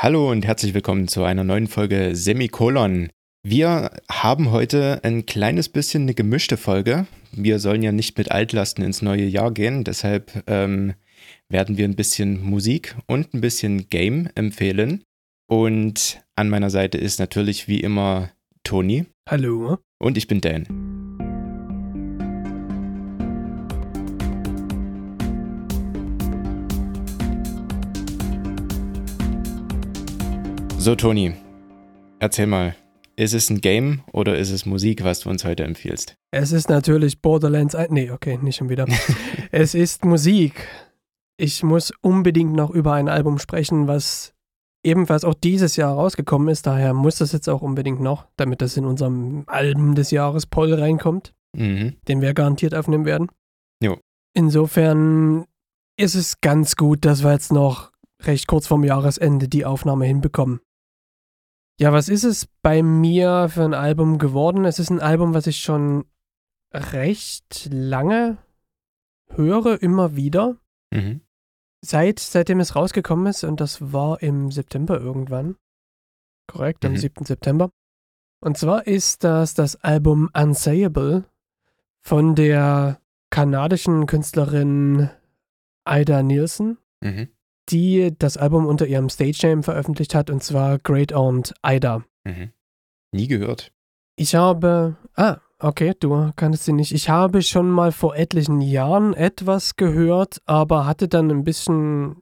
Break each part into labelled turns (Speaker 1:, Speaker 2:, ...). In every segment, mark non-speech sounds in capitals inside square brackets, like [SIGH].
Speaker 1: Hallo und herzlich willkommen zu einer neuen Folge Semikolon. Wir haben heute ein kleines bisschen eine gemischte Folge. Wir sollen ja nicht mit Altlasten ins neue Jahr gehen, deshalb ähm, werden wir ein bisschen Musik und ein bisschen Game empfehlen. Und an meiner Seite ist natürlich wie immer Toni.
Speaker 2: Hallo.
Speaker 1: Und ich bin Dan. So, Toni, erzähl mal, ist es ein Game oder ist es Musik, was du uns heute empfiehlst?
Speaker 2: Es ist natürlich Borderlands. Nee, okay, nicht schon wieder. [LAUGHS] es ist Musik. Ich muss unbedingt noch über ein Album sprechen, was ebenfalls auch dieses Jahr rausgekommen ist. Daher muss das jetzt auch unbedingt noch, damit das in unserem Album des Jahres Poll reinkommt, mhm. den wir garantiert aufnehmen werden.
Speaker 1: Jo.
Speaker 2: Insofern ist es ganz gut, dass wir jetzt noch recht kurz vorm Jahresende die Aufnahme hinbekommen. Ja, was ist es bei mir für ein Album geworden? Es ist ein Album, was ich schon recht lange höre, immer wieder. Mhm. Seit, seitdem es rausgekommen ist, und das war im September irgendwann. Korrekt, am mhm. 7. September. Und zwar ist das das Album Unsayable von der kanadischen Künstlerin Ida Nielsen. Mhm die das Album unter ihrem Stage-Name veröffentlicht hat, und zwar Great Aunt Ida.
Speaker 1: Mhm. Nie gehört.
Speaker 2: Ich habe. Ah, okay, du kannst sie nicht. Ich habe schon mal vor etlichen Jahren etwas gehört, aber hatte dann ein bisschen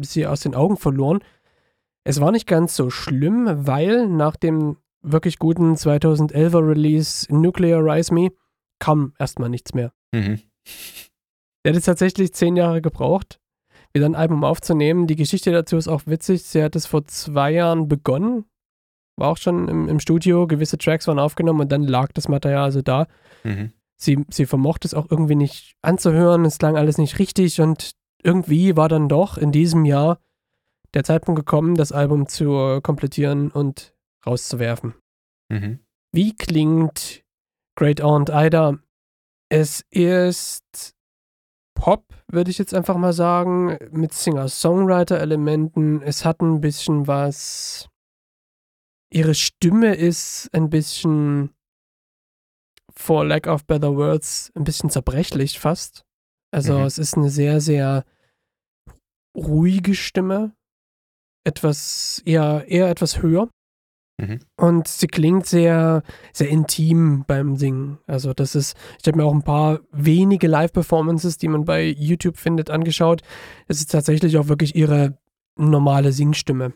Speaker 2: sie aus den Augen verloren. Es war nicht ganz so schlimm, weil nach dem wirklich guten 2011er Release Nuclear Rise Me kam erstmal nichts mehr. Mhm. Der hat jetzt tatsächlich zehn Jahre gebraucht wieder ein Album aufzunehmen. Die Geschichte dazu ist auch witzig. Sie hat es vor zwei Jahren begonnen, war auch schon im, im Studio, gewisse Tracks waren aufgenommen und dann lag das Material also da. Mhm. Sie, sie vermochte es auch irgendwie nicht anzuhören, es klang alles nicht richtig und irgendwie war dann doch in diesem Jahr der Zeitpunkt gekommen, das Album zu komplettieren und rauszuwerfen. Mhm. Wie klingt Great Aunt Ida? Es ist Pop, würde ich jetzt einfach mal sagen, mit Singer-Songwriter-Elementen. Es hat ein bisschen was. Ihre Stimme ist ein bisschen, for lack of better words, ein bisschen zerbrechlich fast. Also mhm. es ist eine sehr, sehr ruhige Stimme. Etwas, eher, eher etwas höher. Mhm. Und sie klingt sehr, sehr intim beim Singen. Also das ist, ich habe mir auch ein paar wenige Live-Performances, die man bei YouTube findet, angeschaut. Es ist tatsächlich auch wirklich ihre normale Singstimme.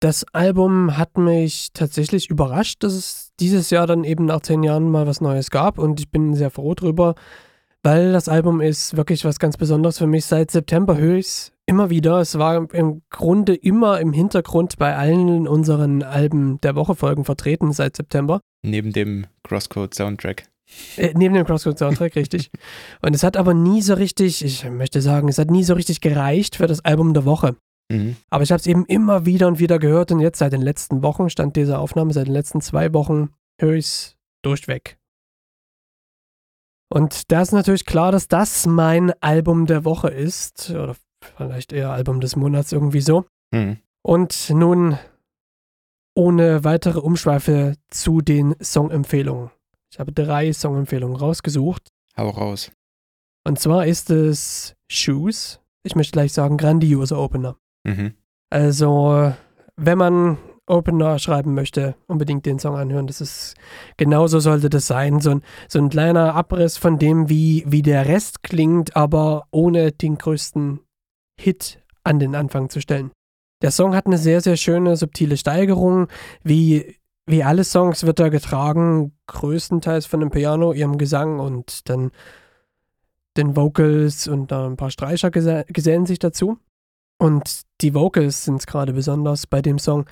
Speaker 2: Das Album hat mich tatsächlich überrascht, dass es dieses Jahr dann eben nach zehn Jahren mal was Neues gab und ich bin sehr froh drüber, weil das Album ist wirklich was ganz Besonderes für mich. Seit September höre ich es immer wieder. Es war im Grunde immer im Hintergrund bei allen unseren Alben der Woche Folgen vertreten seit September.
Speaker 1: Neben dem Crosscode Soundtrack.
Speaker 2: Äh, neben dem Crosscode Soundtrack, richtig. [LAUGHS] Und es hat aber nie so richtig, ich möchte sagen, es hat nie so richtig gereicht für das Album der Woche. Mhm. Aber ich habe es eben immer wieder und wieder gehört und jetzt seit den letzten Wochen, stand diese Aufnahme, seit den letzten zwei Wochen, höre ich es durchweg. Und da ist natürlich klar, dass das mein Album der Woche ist, oder vielleicht eher Album des Monats irgendwie so. Mhm. Und nun ohne weitere Umschweife zu den Songempfehlungen. Ich habe drei Songempfehlungen rausgesucht.
Speaker 1: Hau raus.
Speaker 2: Und zwar ist es Shoes. Ich möchte gleich sagen, grandioser Opener. Mhm. Also, wenn man Opener schreiben möchte, unbedingt den Song anhören. Das ist, genauso sollte das sein. So ein, so ein kleiner Abriss von dem, wie, wie der Rest klingt, aber ohne den größten Hit an den Anfang zu stellen. Der Song hat eine sehr, sehr schöne, subtile Steigerung. Wie, wie alle Songs wird er getragen, größtenteils von dem Piano, ihrem Gesang und dann den Vocals und ein paar Streicher gesellen sich dazu. Und die Vocals sind es gerade besonders bei dem Song.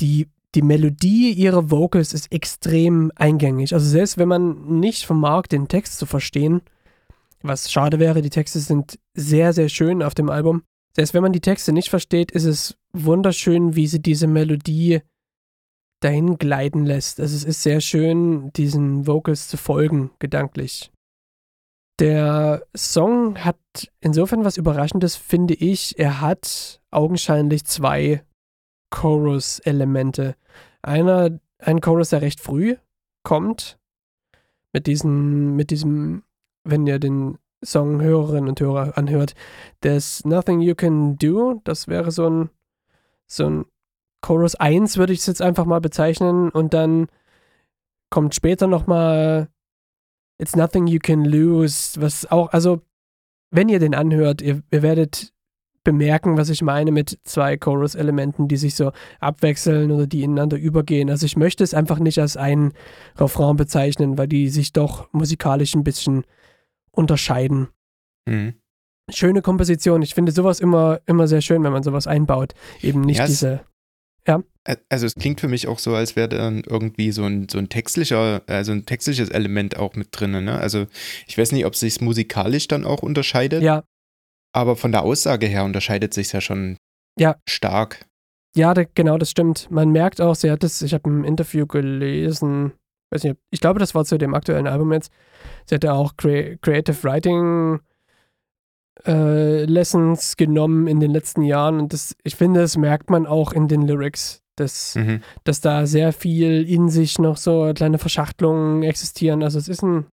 Speaker 2: Die, die Melodie ihrer Vocals ist extrem eingängig. Also selbst wenn man nicht vermag, den Text zu verstehen, was schade wäre, die Texte sind sehr, sehr schön auf dem Album. Selbst wenn man die Texte nicht versteht, ist es wunderschön, wie sie diese Melodie dahin gleiten lässt. Also es ist sehr schön, diesen Vocals zu folgen, gedanklich. Der Song hat insofern was Überraschendes, finde ich. Er hat augenscheinlich zwei Chorus-Elemente. Einer, ein Chorus, der recht früh kommt, mit diesem, mit diesem, wenn ihr den Song Hörerinnen und Hörer anhört, There's Nothing You Can Do, das wäre so ein, so ein Chorus 1, würde ich es jetzt einfach mal bezeichnen, und dann kommt später nochmal It's Nothing You Can Lose, was auch, also, wenn ihr den anhört, ihr, ihr werdet bemerken, was ich meine mit zwei Chorus-Elementen, die sich so abwechseln oder die ineinander übergehen. Also ich möchte es einfach nicht als einen Refrain bezeichnen, weil die sich doch musikalisch ein bisschen unterscheiden. Mhm. Schöne Komposition. Ich finde sowas immer, immer sehr schön, wenn man sowas einbaut. Eben nicht ja, diese. Ja.
Speaker 1: Also es klingt für mich auch so, als wäre dann irgendwie so ein, so ein textlicher, also ein textliches Element auch mit drin. Ne? Also ich weiß nicht, ob es sich musikalisch dann auch unterscheidet.
Speaker 2: Ja.
Speaker 1: Aber von der Aussage her unterscheidet sich ja schon ja. stark.
Speaker 2: Ja, da, genau, das stimmt. Man merkt auch, sie hat es, ich habe ein Interview gelesen, weiß nicht, ich glaube, das war zu dem aktuellen Album jetzt. Sie hat ja auch Cre Creative Writing äh, Lessons genommen in den letzten Jahren und das, ich finde, das merkt man auch in den Lyrics, dass, mhm. dass da sehr viel in sich noch so kleine Verschachtelungen existieren. Also es ist ein,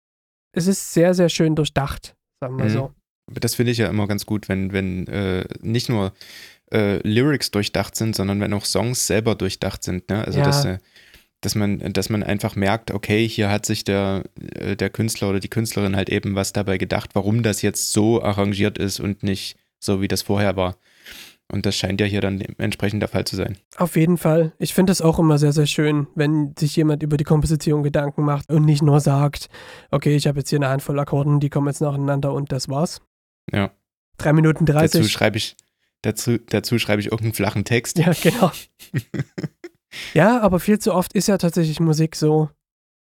Speaker 2: es ist sehr, sehr schön durchdacht, sagen wir mhm. so
Speaker 1: das finde ich ja immer ganz gut, wenn, wenn äh, nicht nur äh, Lyrics durchdacht sind, sondern wenn auch Songs selber durchdacht sind. Ne? Also ja. dass, äh, dass man, dass man einfach merkt, okay, hier hat sich der, äh, der Künstler oder die Künstlerin halt eben was dabei gedacht, warum das jetzt so arrangiert ist und nicht so, wie das vorher war. Und das scheint ja hier dann entsprechend der Fall zu sein.
Speaker 2: Auf jeden Fall. Ich finde es auch immer sehr, sehr schön, wenn sich jemand über die Komposition Gedanken macht und nicht nur sagt, okay, ich habe jetzt hier eine Handvoll Akkorden, die kommen jetzt nacheinander und das war's.
Speaker 1: Ja.
Speaker 2: 3 Minuten 30.
Speaker 1: Dazu schreibe ich, dazu, dazu schreibe ich irgendeinen flachen Text.
Speaker 2: Ja, genau. [LAUGHS] ja, aber viel zu oft ist ja tatsächlich Musik so,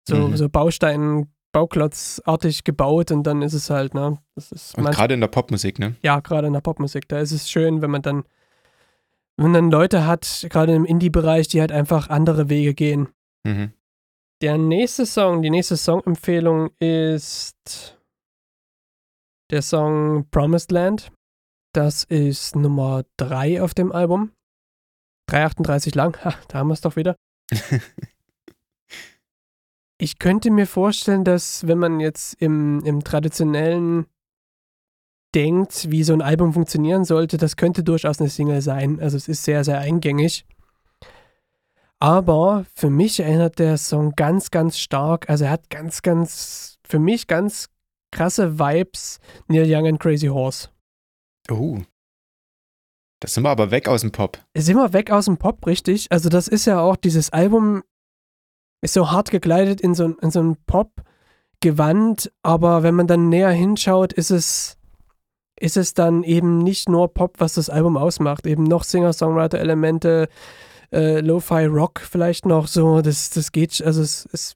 Speaker 2: so, mhm. so Baustein, Bauklotzartig gebaut und dann ist es halt, ne? Das ist
Speaker 1: und gerade in der Popmusik, ne?
Speaker 2: Ja, gerade in der Popmusik. Da ist es schön, wenn man dann, wenn dann Leute hat, gerade im Indie-Bereich, die halt einfach andere Wege gehen. Mhm. Der nächste Song, die nächste Songempfehlung ist der Song Promised Land. Das ist Nummer 3 auf dem Album. 3,38 lang. Ha, da haben wir es doch wieder. [LAUGHS] ich könnte mir vorstellen, dass wenn man jetzt im, im traditionellen denkt, wie so ein Album funktionieren sollte, das könnte durchaus eine Single sein. Also es ist sehr, sehr eingängig. Aber für mich erinnert der Song ganz, ganz stark, also er hat ganz, ganz, für mich ganz krasse Vibes Neil Young and Crazy Horse.
Speaker 1: Oh. Das sind wir aber weg aus dem Pop.
Speaker 2: Sind wir weg aus dem Pop, richtig. Also, das ist ja auch, dieses Album ist so hart gekleidet in so, in so ein Pop-Gewand, aber wenn man dann näher hinschaut, ist es, ist es dann eben nicht nur Pop, was das Album ausmacht. Eben noch Singer-Songwriter-Elemente, äh, Lo-Fi-Rock vielleicht noch so. Das, das geht, also es, es,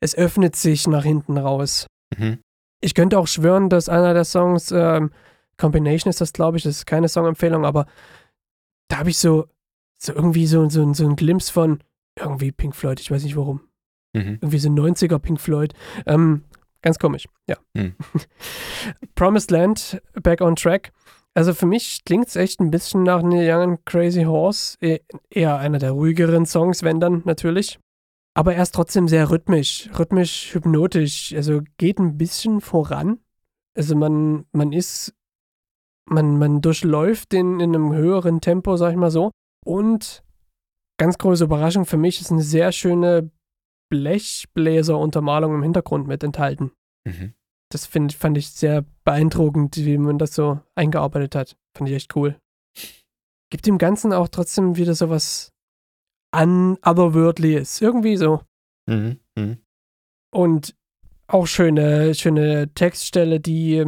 Speaker 2: es öffnet sich nach hinten raus. Mhm. Ich könnte auch schwören, dass einer der Songs, ähm, Combination ist das, glaube ich, das ist keine Songempfehlung, aber da habe ich so, so irgendwie so, so, so einen Glimpse von irgendwie Pink Floyd, ich weiß nicht warum. Mhm. Irgendwie so 90er Pink Floyd. Ähm, ganz komisch, ja. Mhm. [LAUGHS] Promised Land, Back on Track. Also für mich klingt es echt ein bisschen nach Neil Young Crazy Horse. E eher einer der ruhigeren Songs, wenn dann natürlich. Aber er ist trotzdem sehr rhythmisch, rhythmisch, hypnotisch. Also geht ein bisschen voran. Also man, man ist, man, man durchläuft den in einem höheren Tempo, sag ich mal so. Und ganz große Überraschung für mich ist eine sehr schöne Blechbläseruntermalung im Hintergrund mit enthalten. Mhm. Das find, fand ich sehr beeindruckend, wie man das so eingearbeitet hat. Fand ich echt cool. Gibt dem Ganzen auch trotzdem wieder so was unotherworldly ist. Irgendwie so. Mhm, mh. Und auch schöne, schöne Textstelle, die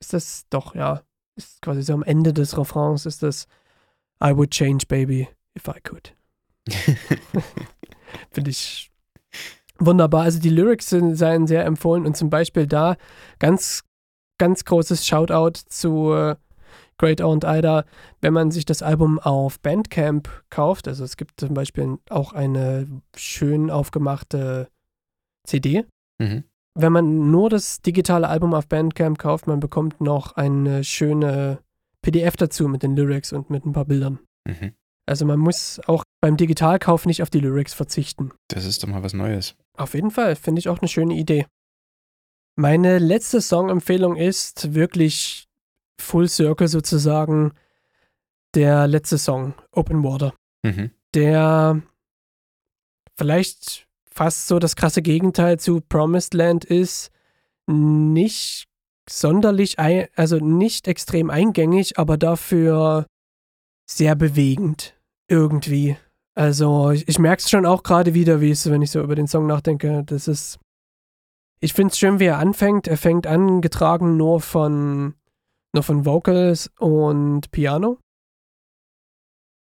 Speaker 2: ist das doch, ja, ist quasi so am Ende des Refrains ist das I would change, baby, if I could. [LAUGHS] Finde ich wunderbar. Also die Lyrics sind, seien sehr empfohlen und zum Beispiel da ganz, ganz großes Shoutout zu Great Aunt Ida, wenn man sich das Album auf Bandcamp kauft, also es gibt zum Beispiel auch eine schön aufgemachte CD, mhm. wenn man nur das digitale Album auf Bandcamp kauft, man bekommt noch eine schöne PDF dazu mit den Lyrics und mit ein paar Bildern. Mhm. Also man muss auch beim Digitalkauf nicht auf die Lyrics verzichten.
Speaker 1: Das ist doch mal was Neues.
Speaker 2: Auf jeden Fall, finde ich auch eine schöne Idee. Meine letzte Songempfehlung ist wirklich Full Circle sozusagen der letzte Song, Open Water. Mhm. Der vielleicht fast so das krasse Gegenteil zu Promised Land ist, nicht sonderlich, ein, also nicht extrem eingängig, aber dafür sehr bewegend irgendwie. Also ich, ich merke es schon auch gerade wieder, wie es, wenn ich so über den Song nachdenke, das ist. Ich finde es schön, wie er anfängt. Er fängt an, getragen nur von, nur von Vocals und Piano.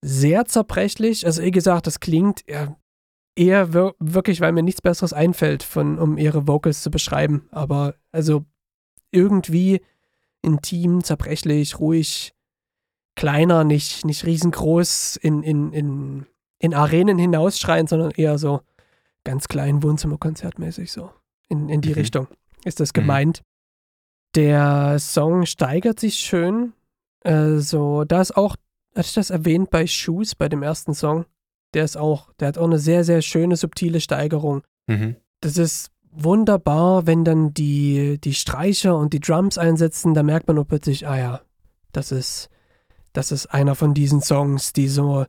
Speaker 2: Sehr zerbrechlich. Also, wie gesagt, das klingt eher wir wirklich, weil mir nichts Besseres einfällt, von, um ihre Vocals zu beschreiben. Aber also irgendwie intim, zerbrechlich, ruhig, kleiner, nicht, nicht riesengroß in, in, in, in Arenen hinausschreien, sondern eher so ganz klein, Wohnzimmerkonzertmäßig so. In, in die mhm. Richtung ist das mhm. gemeint. Der Song steigert sich schön. Also, da ist auch, hatte ich das erwähnt bei Shoes, bei dem ersten Song? Der ist auch, der hat auch eine sehr, sehr schöne, subtile Steigerung. Mhm. Das ist wunderbar, wenn dann die, die Streicher und die Drums einsetzen, da merkt man auch plötzlich, ah ja, das ist, das ist einer von diesen Songs, die so,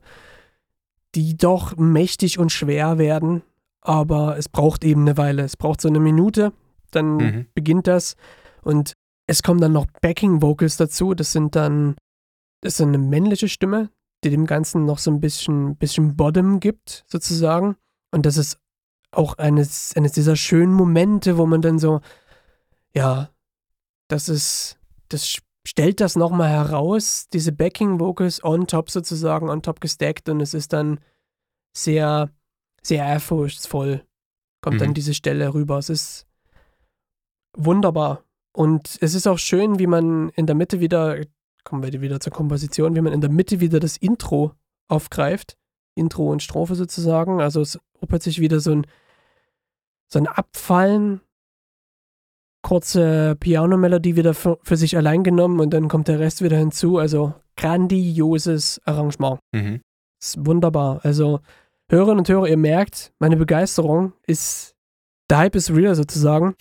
Speaker 2: die doch mächtig und schwer werden, aber es braucht eben eine Weile. Es braucht so eine Minute, dann mhm. beginnt das und es kommen dann noch Backing Vocals dazu. Das sind dann, das ist eine männliche Stimme, die dem Ganzen noch so ein bisschen, bisschen Bottom gibt, sozusagen. Und das ist auch eines, eines dieser schönen Momente, wo man dann so, ja, das ist, das stellt das nochmal heraus, diese Backing Vocals on top sozusagen, on top gestackt und es ist dann sehr, sehr ehrfurchtsvoll, kommt mhm. dann diese Stelle rüber. Es ist wunderbar. Und es ist auch schön, wie man in der Mitte wieder, kommen wir wieder zur Komposition, wie man in der Mitte wieder das Intro aufgreift. Intro und Strophe sozusagen. Also es opert sich wieder so ein, so ein Abfallen kurze Piano-Melodie wieder für, für, sich allein genommen und dann kommt der Rest wieder hinzu. Also grandioses Arrangement. Mhm. Ist wunderbar. Also Hörerinnen und Hörer, ihr merkt, meine Begeisterung ist, der Hype ist real sozusagen.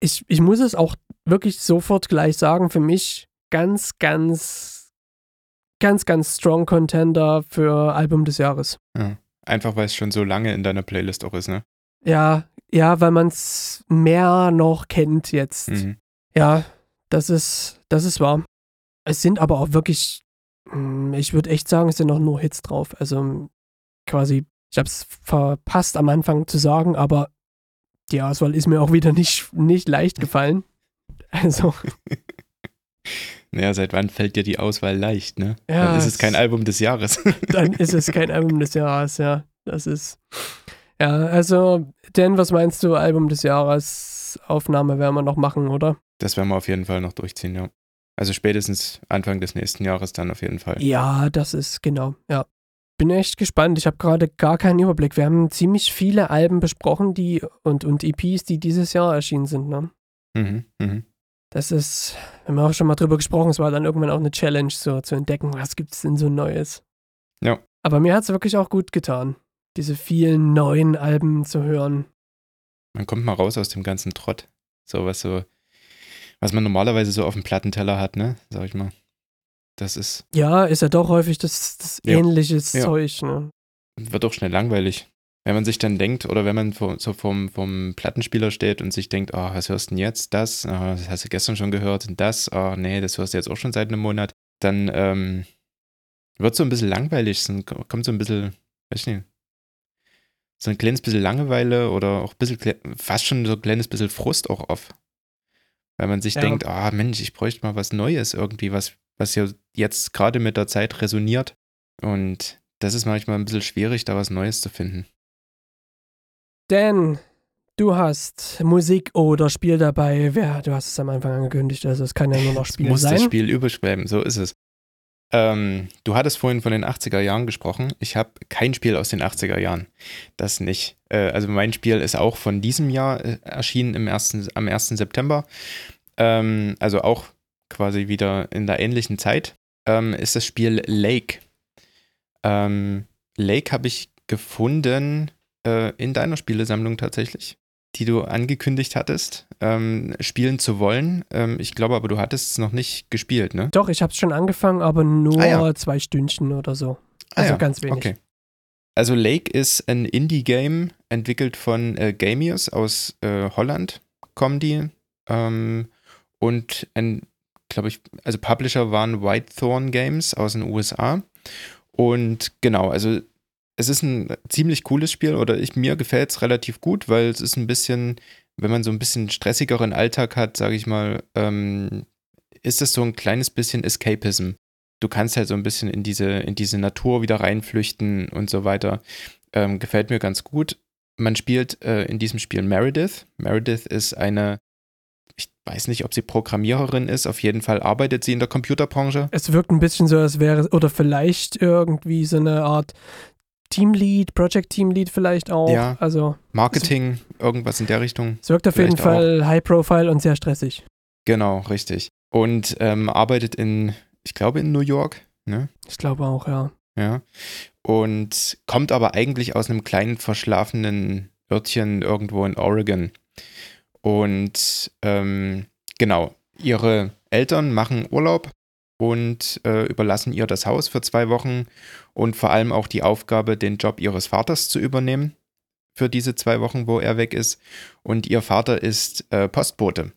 Speaker 2: Ich, ich muss es auch wirklich sofort gleich sagen, für mich ganz, ganz, ganz, ganz strong Contender für Album des Jahres.
Speaker 1: Ja. Einfach weil es schon so lange in deiner Playlist auch ist, ne?
Speaker 2: Ja, ja, weil man es mehr noch kennt jetzt. Mhm. Ja, das ist, das ist wahr. Es sind aber auch wirklich, hm, ich würde echt sagen, es sind noch nur Hits drauf. Also quasi, ich habe es verpasst am Anfang zu sagen, aber die Auswahl ist mir auch wieder nicht, nicht leicht gefallen. Also. [LAUGHS]
Speaker 1: Naja, seit wann fällt dir die Auswahl leicht, ne? Ja, dann ist es kein Album des Jahres. [LAUGHS]
Speaker 2: Dann ist es kein Album des Jahres, ja. Das ist. Ja, also, denn was meinst du, Album des Jahres, Aufnahme werden wir noch machen, oder?
Speaker 1: Das werden wir auf jeden Fall noch durchziehen, ja. Also spätestens Anfang des nächsten Jahres dann auf jeden Fall.
Speaker 2: Ja, das ist genau, ja. Bin echt gespannt. Ich habe gerade gar keinen Überblick. Wir haben ziemlich viele Alben besprochen, die und, und EPs, die dieses Jahr erschienen sind, ne? Mhm, mhm. Das ist, wir haben auch schon mal drüber gesprochen, es war dann irgendwann auch eine Challenge, so zu entdecken, was gibt es denn so Neues. Ja. Aber mir hat es wirklich auch gut getan diese vielen neuen Alben zu hören.
Speaker 1: Man kommt mal raus aus dem ganzen Trott. So was so, was man normalerweise so auf dem Plattenteller hat, ne? Sag ich mal. Das ist.
Speaker 2: Ja, ist ja doch häufig das, das ja. ähnliches ja. Zeug, ne?
Speaker 1: Wird doch schnell langweilig. Wenn man sich dann denkt, oder wenn man so vom, vom Plattenspieler steht und sich denkt, oh, was hörst du denn jetzt? Das? Oh, das hast du gestern schon gehört und das? Oh, nee, das hörst du jetzt auch schon seit einem Monat. Dann ähm, wird so ein bisschen langweilig, kommt so ein bisschen, weiß ich nicht, so ein kleines bisschen Langeweile oder auch ein bisschen, fast schon so ein kleines bisschen Frust auch auf. Weil man sich ja. denkt, ah Mensch, ich bräuchte mal was Neues irgendwie, was, was ja jetzt gerade mit der Zeit resoniert. Und das ist manchmal ein bisschen schwierig, da was Neues zu finden.
Speaker 2: Denn du hast Musik oder Spiel dabei. Wer, du hast es am Anfang angekündigt, also es kann ja nur noch Spiel sein.
Speaker 1: Muss das Spiel überschwemmen, so ist es. Ähm, du hattest vorhin von den 80er Jahren gesprochen. Ich habe kein Spiel aus den 80er Jahren. Das nicht. Äh, also mein Spiel ist auch von diesem Jahr äh, erschienen im ersten, am 1. September. Ähm, also auch quasi wieder in der ähnlichen Zeit. Ähm, ist das Spiel Lake. Ähm, Lake habe ich gefunden äh, in deiner Spielesammlung tatsächlich die du angekündigt hattest, ähm, spielen zu wollen. Ähm, ich glaube aber, du hattest es noch nicht gespielt, ne?
Speaker 2: Doch, ich habe es schon angefangen, aber nur ah, ja. zwei Stündchen oder so. Ah also ah, ja. ganz wenig. Okay.
Speaker 1: Also Lake ist ein Indie-Game, entwickelt von äh, Gamius aus äh, Holland, kommen die. Ähm, und ein, glaube ich, also Publisher waren Whitethorn Games aus den USA. Und genau, also es ist ein ziemlich cooles Spiel oder ich, mir gefällt es relativ gut, weil es ist ein bisschen, wenn man so ein bisschen stressigeren Alltag hat, sage ich mal, ähm, ist es so ein kleines bisschen Escapism. Du kannst halt so ein bisschen in diese, in diese Natur wieder reinflüchten und so weiter. Ähm, gefällt mir ganz gut. Man spielt äh, in diesem Spiel Meredith. Meredith ist eine, ich weiß nicht, ob sie Programmiererin ist, auf jeden Fall arbeitet sie in der Computerbranche.
Speaker 2: Es wirkt ein bisschen so, als wäre, oder vielleicht irgendwie so eine Art Teamlead, Project Teamlead vielleicht auch. Ja. Also
Speaker 1: Marketing, es, irgendwas in der Richtung.
Speaker 2: Es wirkt auf jeden Fall auch. High Profile und sehr stressig.
Speaker 1: Genau, richtig. Und ähm, arbeitet in, ich glaube, in New York. Ne?
Speaker 2: Ich glaube auch, ja.
Speaker 1: Ja. Und kommt aber eigentlich aus einem kleinen verschlafenen Örtchen irgendwo in Oregon. Und ähm, genau, ihre Eltern machen Urlaub und äh, überlassen ihr das Haus für zwei Wochen und vor allem auch die Aufgabe, den Job ihres Vaters zu übernehmen für diese zwei Wochen, wo er weg ist. Und ihr Vater ist äh, Postbote.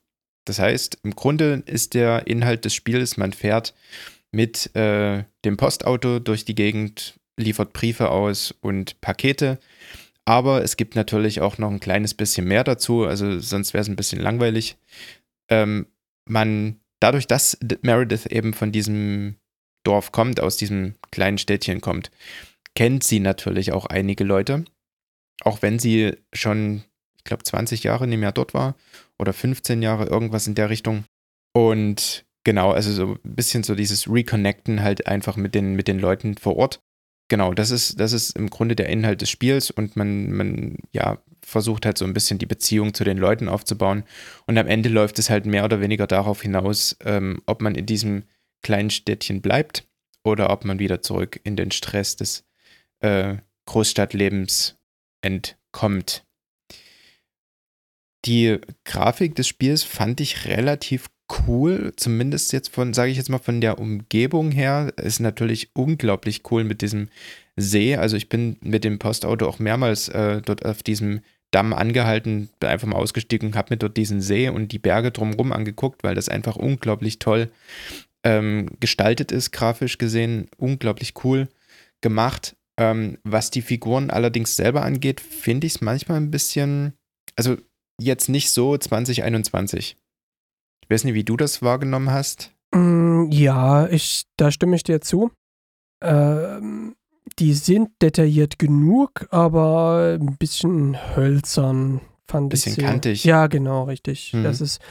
Speaker 1: Das heißt, im Grunde ist der Inhalt des Spiels, man fährt mit äh, dem Postauto durch die Gegend, liefert Briefe aus und Pakete. Aber es gibt natürlich auch noch ein kleines bisschen mehr dazu, also sonst wäre es ein bisschen langweilig. Ähm, man dadurch, dass Meredith eben von diesem Dorf kommt, aus diesem kleinen Städtchen kommt, kennt sie natürlich auch einige Leute. Auch wenn sie schon, ich glaube, 20 Jahre nicht mehr dort war oder 15 Jahre, irgendwas in der Richtung. Und genau, also so ein bisschen so dieses Reconnecten halt einfach mit den, mit den Leuten vor Ort. Genau, das ist, das ist im Grunde der Inhalt des Spiels und man, man, ja, versucht halt so ein bisschen die Beziehung zu den Leuten aufzubauen. Und am Ende läuft es halt mehr oder weniger darauf hinaus, ähm, ob man in diesem kleinen Städtchen bleibt oder ob man wieder zurück in den Stress des äh, Großstadtlebens entkommt. Die Grafik des Spiels fand ich relativ cool, zumindest jetzt von, sage ich jetzt mal, von der Umgebung her. Ist natürlich unglaublich cool mit diesem See. Also ich bin mit dem Postauto auch mehrmals äh, dort auf diesem Damm angehalten, bin einfach mal ausgestiegen und habe mir dort diesen See und die Berge drumherum angeguckt, weil das einfach unglaublich toll ähm, gestaltet ist, grafisch gesehen, unglaublich cool gemacht. Ähm, was die Figuren allerdings selber angeht, finde ich es manchmal ein bisschen, also jetzt nicht so 2021. Ich weiß nicht, wie du das wahrgenommen hast.
Speaker 2: Mm, ja, ich, da stimme ich dir zu. Ähm, die sind detailliert genug, aber ein bisschen hölzern fand
Speaker 1: bisschen
Speaker 2: ich.
Speaker 1: Bisschen kantig.
Speaker 2: Ja, genau, richtig. Mhm. Das ist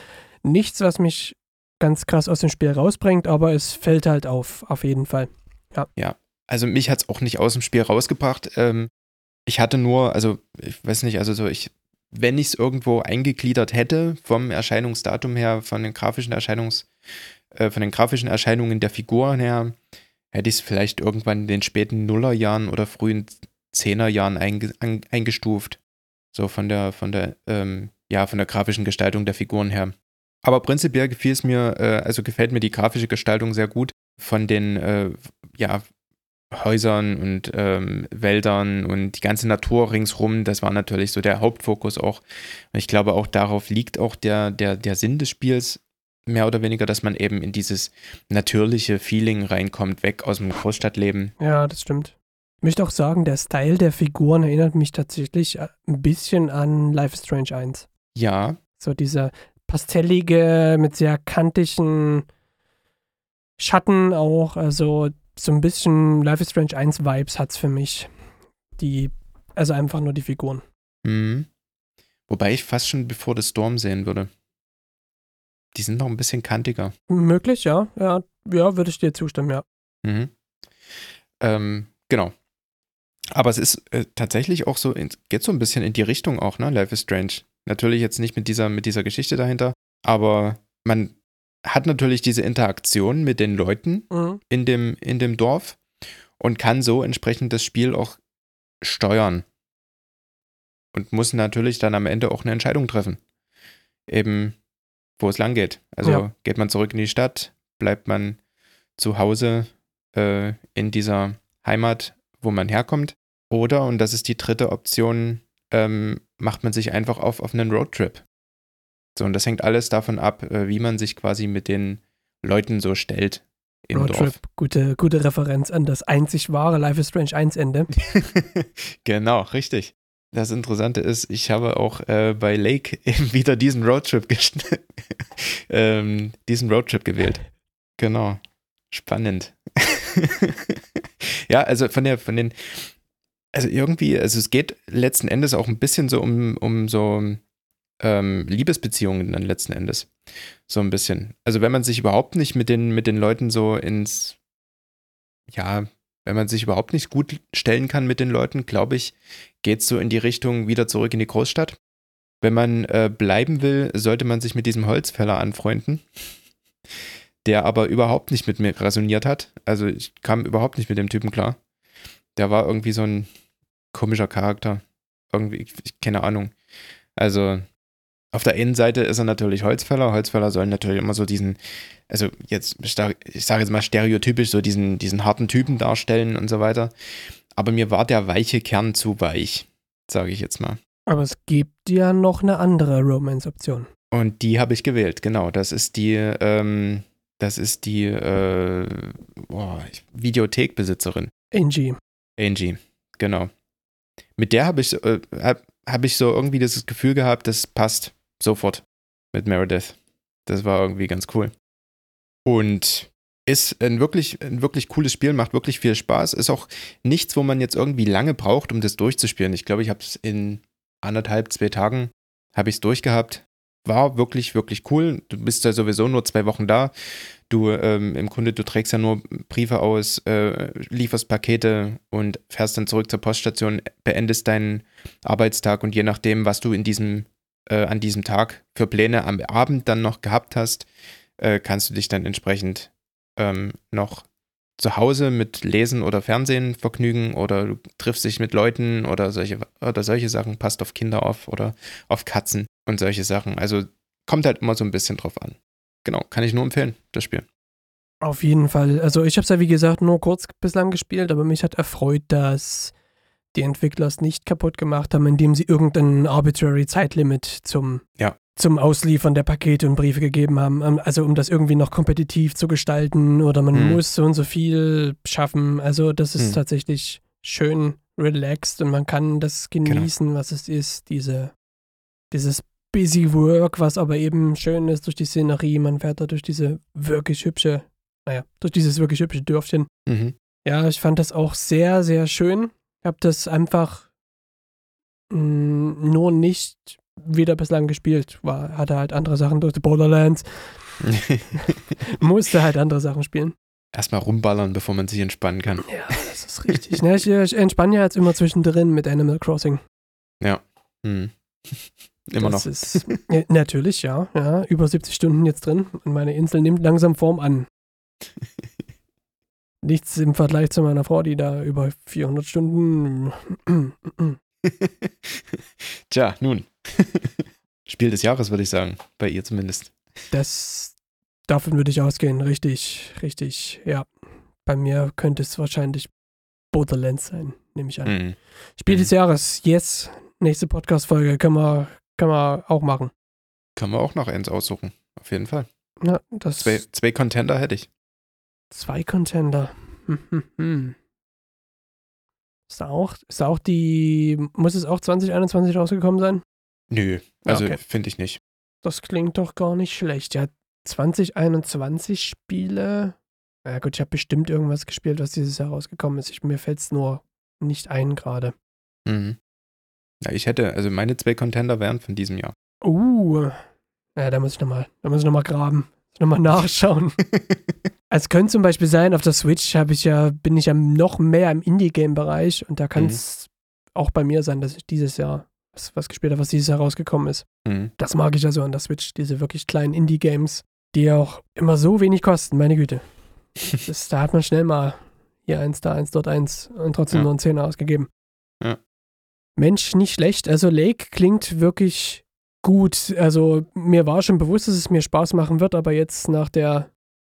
Speaker 2: nichts, was mich ganz krass aus dem Spiel rausbringt, aber es fällt halt auf, auf jeden Fall. Ja.
Speaker 1: Ja, also mich hat es auch nicht aus dem Spiel rausgebracht. Ähm, ich hatte nur, also ich weiß nicht, also so ich, wenn ich es irgendwo eingegliedert hätte vom Erscheinungsdatum her, von den grafischen Erscheinungs, äh, von den grafischen Erscheinungen der Figuren her, hätte ich es vielleicht irgendwann in den späten Nullerjahren oder frühen Zehnerjahren einge, ein, eingestuft. So von der, von der, ähm, ja, von der grafischen Gestaltung der Figuren her. Aber prinzipiell gefiel es mir, äh, also gefällt mir die grafische Gestaltung sehr gut von den, äh, ja, Häusern und ähm, Wäldern und die ganze Natur ringsrum, das war natürlich so der Hauptfokus auch. Und ich glaube, auch darauf liegt auch der, der, der Sinn des Spiels, mehr oder weniger, dass man eben in dieses natürliche Feeling reinkommt, weg aus dem Großstadtleben.
Speaker 2: Ja, das stimmt. Ich möchte auch sagen, der Style der Figuren erinnert mich tatsächlich äh, ein bisschen an Life is Strange 1.
Speaker 1: Ja.
Speaker 2: So dieser pastellige, mit sehr kantigen Schatten auch, also so ein bisschen Life is Strange 1 Vibes hat es für mich. Die, also einfach nur die Figuren.
Speaker 1: Mhm. Wobei ich fast schon bevor The Storm sehen würde. Die sind noch ein bisschen kantiger.
Speaker 2: Möglich, ja. Ja, ja würde ich dir zustimmen, ja.
Speaker 1: Mhm. Ähm, genau. Aber es ist äh, tatsächlich auch so, geht so ein bisschen in die Richtung auch, ne? Life is Strange. Natürlich jetzt nicht mit dieser, mit dieser Geschichte dahinter, aber man hat natürlich diese Interaktion mit den Leuten mhm. in, dem, in dem Dorf und kann so entsprechend das Spiel auch steuern. Und muss natürlich dann am Ende auch eine Entscheidung treffen. Eben, wo es lang geht. Also ja. geht man zurück in die Stadt, bleibt man zu Hause äh, in dieser Heimat, wo man herkommt. Oder, und das ist die dritte Option, ähm, macht man sich einfach auf auf einen Roadtrip. So, und das hängt alles davon ab, äh, wie man sich quasi mit den Leuten so stellt im Roadtrip, Dorf.
Speaker 2: Gute, gute Referenz an das einzig wahre Life is Strange 1 Ende. [LAUGHS]
Speaker 1: genau, richtig. Das Interessante ist, ich habe auch äh, bei Lake [LAUGHS] eben wieder diesen Roadtrip [LAUGHS] ähm, diesen Roadtrip gewählt. Genau. Spannend. ja, also von der, von den, also irgendwie, also es geht letzten Endes auch ein bisschen so um, um so ähm, Liebesbeziehungen dann letzten Endes. So ein bisschen. Also wenn man sich überhaupt nicht mit den, mit den Leuten so ins, ja, wenn man sich überhaupt nicht gut stellen kann mit den Leuten, glaube ich, geht es so in die Richtung wieder zurück in die Großstadt. Wenn man äh, bleiben will, sollte man sich mit diesem Holzfäller anfreunden, der aber überhaupt nicht mit mir resoniert hat. Also ich kam überhaupt nicht mit dem Typen klar. Der war irgendwie so ein komischer Charakter. Irgendwie, ich, keine Ahnung. Also auf der einen Seite ist er natürlich Holzfäller. Holzfäller sollen natürlich immer so diesen, also jetzt, ich sage jetzt mal stereotypisch, so diesen, diesen harten Typen darstellen und so weiter. Aber mir war der weiche Kern zu weich, sage ich jetzt mal.
Speaker 2: Aber es gibt ja noch eine andere Romance-Option.
Speaker 1: Und die habe ich gewählt, genau. Das ist die, ähm, das ist die äh, oh, Videothekbesitzerin.
Speaker 2: Angie.
Speaker 1: Angie, genau. Mit der habe ich, äh, hab, hab ich so irgendwie das Gefühl gehabt, das passt sofort mit Meredith. Das war irgendwie ganz cool. Und ist ein wirklich, ein wirklich cooles Spiel, macht wirklich viel Spaß. Ist auch nichts, wo man jetzt irgendwie lange braucht, um das durchzuspielen. Ich glaube, ich habe es in anderthalb, zwei Tagen habe ich es durchgehabt. War wirklich, wirklich cool. Du bist ja sowieso nur zwei Wochen da. Du, ähm, im Grunde, du trägst ja nur Briefe aus, äh, lieferst Pakete und fährst dann zurück zur Poststation, beendest deinen Arbeitstag und je nachdem, was du in diesem äh, an diesem Tag für Pläne am Abend dann noch gehabt hast, äh, kannst du dich dann entsprechend ähm, noch zu Hause mit Lesen oder Fernsehen vergnügen oder du triffst dich mit Leuten oder solche, oder solche Sachen, passt auf Kinder auf oder auf Katzen und solche Sachen. Also kommt halt immer so ein bisschen drauf an. Genau, kann ich nur empfehlen, das Spiel.
Speaker 2: Auf jeden Fall. Also ich habe es ja wie gesagt nur kurz bislang gespielt, aber mich hat erfreut, dass die Entwickler es nicht kaputt gemacht haben, indem sie irgendein arbitrary Zeitlimit zum,
Speaker 1: ja.
Speaker 2: zum Ausliefern der Pakete und Briefe gegeben haben. Ähm, also um das irgendwie noch kompetitiv zu gestalten oder man hm. muss so und so viel schaffen. Also das ist hm. tatsächlich schön relaxed und man kann das genau. genießen, genau. was es ist, diese, dieses Busy Work, was aber eben schön ist durch die Szenerie. Man fährt da durch diese wirklich hübsche, naja, durch dieses wirklich hübsche Dörfchen. Mhm. Ja, ich fand das auch sehr, sehr schön. Ich habe das einfach mh, mm, nur nicht wieder bislang gespielt. War, hatte halt andere Sachen durch die Borderlands. [LAUGHS] Musste halt andere Sachen spielen.
Speaker 1: Erstmal rumballern, bevor man sich entspannen kann.
Speaker 2: Ja, das ist richtig. ne, ich, ich entspanne ja jetzt immer zwischendrin mit Animal Crossing.
Speaker 1: Ja. Hm. [LAUGHS] Immer das
Speaker 2: noch. Ist, natürlich, ja, ja. Über 70 Stunden jetzt drin und meine Insel nimmt langsam Form an. [LAUGHS] Nichts im Vergleich zu meiner Frau, die da über 400 Stunden. [LAUGHS]
Speaker 1: Tja, nun. [LAUGHS] Spiel des Jahres, würde ich sagen. Bei ihr zumindest.
Speaker 2: Das, davon würde ich ausgehen. Richtig, richtig, ja. Bei mir könnte es wahrscheinlich Borderlands sein, nehme ich an. Mhm. Spiel des mhm. Jahres, yes. Nächste Podcast-Folge können wir, können wir auch machen.
Speaker 1: Können wir auch noch eins aussuchen. Auf jeden Fall.
Speaker 2: Ja, das
Speaker 1: zwei, zwei Contender hätte ich.
Speaker 2: Zwei Contender. Hm, hm, hm. Ist da auch, ist da auch die, muss es auch 2021 rausgekommen sein?
Speaker 1: Nö, also okay. finde ich nicht.
Speaker 2: Das klingt doch gar nicht schlecht. Ja, 2021 Spiele. Na ja, gut, ich habe bestimmt irgendwas gespielt, was dieses Jahr rausgekommen ist. Ich, mir fällt es nur nicht ein gerade.
Speaker 1: Mhm. Ja, ich hätte, also meine zwei Contender wären von diesem Jahr.
Speaker 2: Uh. Ja, da muss ich nochmal, da muss ich nochmal graben. Nochmal [LAUGHS] nachschauen. [LAUGHS] Es könnte zum Beispiel sein, auf der Switch habe ich ja, bin ich ja noch mehr im Indie-Game-Bereich und da kann es mhm. auch bei mir sein, dass ich dieses Jahr was, was gespielt habe, was dieses Jahr rausgekommen ist. Mhm. Das mag ich also an der Switch, diese wirklich kleinen Indie-Games, die auch immer so wenig kosten, meine Güte. [LAUGHS] das, da hat man schnell mal hier eins, da eins, dort eins und trotzdem ja. nur einen Zehner ausgegeben. Ja. Mensch, nicht schlecht. Also Lake klingt wirklich gut. Also mir war schon bewusst, dass es mir Spaß machen wird, aber jetzt nach der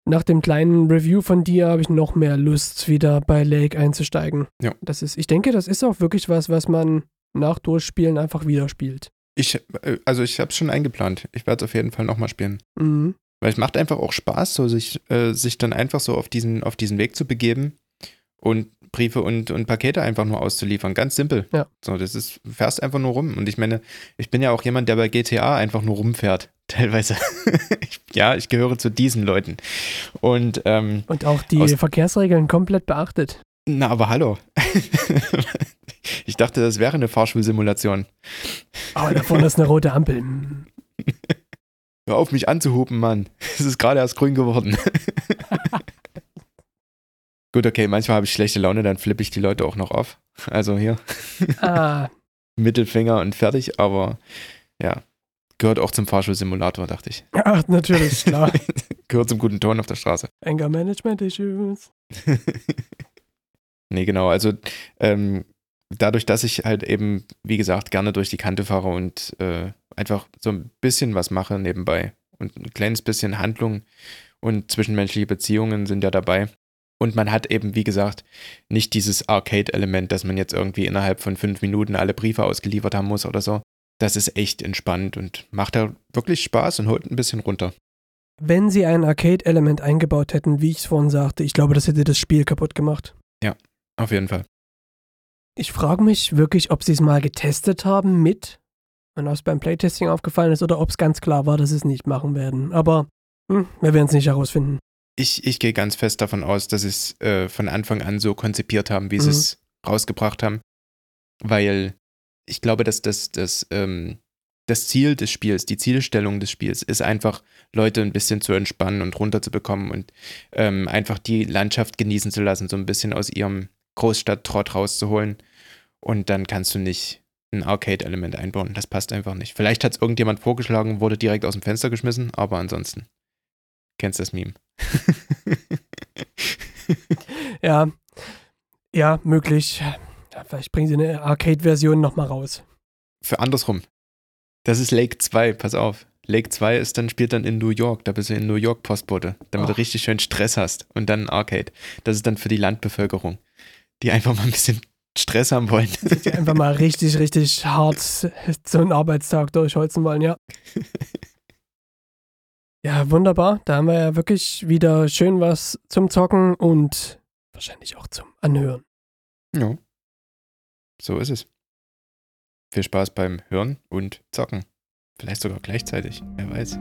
Speaker 2: nach dem kleinen Review von dir habe ich noch mehr Lust, wieder bei Lake einzusteigen. Ja. Das ist, ich denke, das ist auch wirklich was, was man nach Durchspielen einfach wieder spielt.
Speaker 1: Ich, äh, also ich habe es schon eingeplant. Ich werde es auf jeden Fall nochmal spielen. Mhm. Weil es macht einfach auch Spaß, so sich, äh, sich dann einfach so auf diesen, auf diesen Weg zu begeben und Briefe und, und Pakete einfach nur auszuliefern. Ganz simpel. Ja. So, das ist, fährst einfach nur rum. Und ich meine, ich bin ja auch jemand, der bei GTA einfach nur rumfährt. Teilweise. [LAUGHS] ja, ich gehöre zu diesen Leuten. Und, ähm,
Speaker 2: und auch die Verkehrsregeln komplett beachtet.
Speaker 1: Na, aber hallo. [LAUGHS] ich dachte, das wäre eine Fahrschulsimulation.
Speaker 2: Aber da vorne ist eine rote Ampel. [LAUGHS]
Speaker 1: Hör auf, mich anzuhupen, Mann. Es ist gerade erst grün geworden. Gut, okay, manchmal habe ich schlechte Laune, dann flippe ich die Leute auch noch auf. Also hier. Ah. Mittelfinger und fertig, aber ja, gehört auch zum Fahrschulsimulator, dachte ich. [LAUGHS]
Speaker 2: Ach, natürlich, klar. [LAUGHS]
Speaker 1: gehört zum guten Ton auf der Straße.
Speaker 2: Anger Management Issues. [LAUGHS]
Speaker 1: nee, genau, also ähm, dadurch, dass ich halt eben, wie gesagt, gerne durch die Kante fahre und äh, einfach so ein bisschen was mache nebenbei und ein kleines bisschen Handlung und zwischenmenschliche Beziehungen sind ja dabei, und man hat eben, wie gesagt, nicht dieses Arcade-Element, dass man jetzt irgendwie innerhalb von fünf Minuten alle Briefe ausgeliefert haben muss oder so. Das ist echt entspannt und macht da wirklich Spaß und holt ein bisschen runter.
Speaker 2: Wenn sie ein Arcade-Element eingebaut hätten, wie ich es vorhin sagte, ich glaube, das hätte das Spiel kaputt gemacht.
Speaker 1: Ja, auf jeden Fall.
Speaker 2: Ich frage mich wirklich, ob sie es mal getestet haben mit, und ob es beim Playtesting aufgefallen ist, oder ob es ganz klar war, dass sie es nicht machen werden. Aber hm, wir werden es nicht herausfinden
Speaker 1: ich, ich gehe ganz fest davon aus, dass sie es äh, von Anfang an so konzipiert haben, wie mhm. sie es rausgebracht haben. Weil ich glaube, dass das, das, ähm, das Ziel des Spiels, die Zielstellung des Spiels ist einfach, Leute ein bisschen zu entspannen und runterzubekommen und ähm, einfach die Landschaft genießen zu lassen, so ein bisschen aus ihrem Großstadttrott rauszuholen. Und dann kannst du nicht ein Arcade-Element einbauen. Das passt einfach nicht. Vielleicht hat es irgendjemand vorgeschlagen, wurde direkt aus dem Fenster geschmissen, aber ansonsten. Kennst das Meme? [LAUGHS]
Speaker 2: ja, ja, möglich. Ja, vielleicht bringen sie eine Arcade-Version nochmal raus.
Speaker 1: Für andersrum. Das ist Lake 2, pass auf. Lake 2 ist dann, spielt dann in New York, da bist du in New York Postbote, damit oh. du richtig schön Stress hast und dann Arcade. Das ist dann für die Landbevölkerung, die einfach mal ein bisschen Stress haben wollen. [LAUGHS]
Speaker 2: Die einfach mal richtig, richtig hart so einen Arbeitstag durchholzen wollen, ja. [LAUGHS] Ja, wunderbar. Da haben wir ja wirklich wieder schön was zum Zocken und wahrscheinlich auch zum Anhören.
Speaker 1: Ja. So ist es. Viel Spaß beim Hören und Zocken. Vielleicht sogar gleichzeitig, wer weiß.